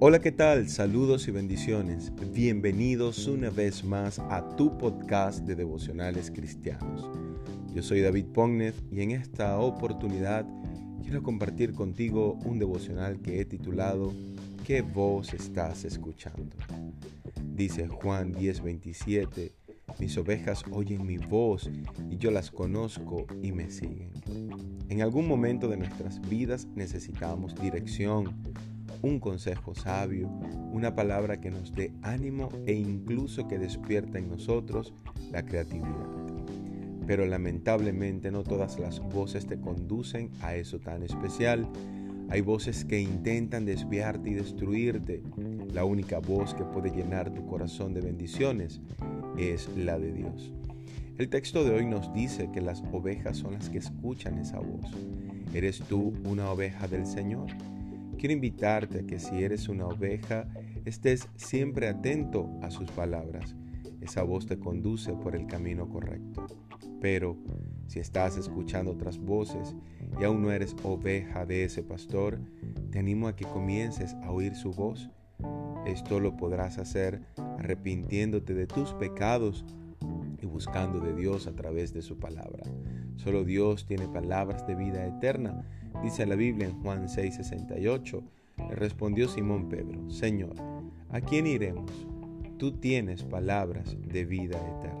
Hola, ¿qué tal? Saludos y bendiciones. Bienvenidos una vez más a tu podcast de devocionales cristianos. Yo soy David Pógnez y en esta oportunidad quiero compartir contigo un devocional que he titulado ¿Qué voz estás escuchando? Dice Juan 10:27, mis ovejas oyen mi voz y yo las conozco y me siguen. En algún momento de nuestras vidas necesitamos dirección un consejo sabio, una palabra que nos dé ánimo e incluso que despierta en nosotros la creatividad. Pero lamentablemente no todas las voces te conducen a eso tan especial. Hay voces que intentan desviarte y destruirte. La única voz que puede llenar tu corazón de bendiciones es la de Dios. El texto de hoy nos dice que las ovejas son las que escuchan esa voz. ¿Eres tú una oveja del Señor? Quiero invitarte a que si eres una oveja, estés siempre atento a sus palabras. Esa voz te conduce por el camino correcto. Pero si estás escuchando otras voces y aún no eres oveja de ese pastor, te animo a que comiences a oír su voz. Esto lo podrás hacer arrepintiéndote de tus pecados y buscando de Dios a través de su palabra. Solo Dios tiene palabras de vida eterna Dice la Biblia en Juan 6:68, le respondió Simón Pedro, Señor, ¿a quién iremos? Tú tienes palabras de vida eterna.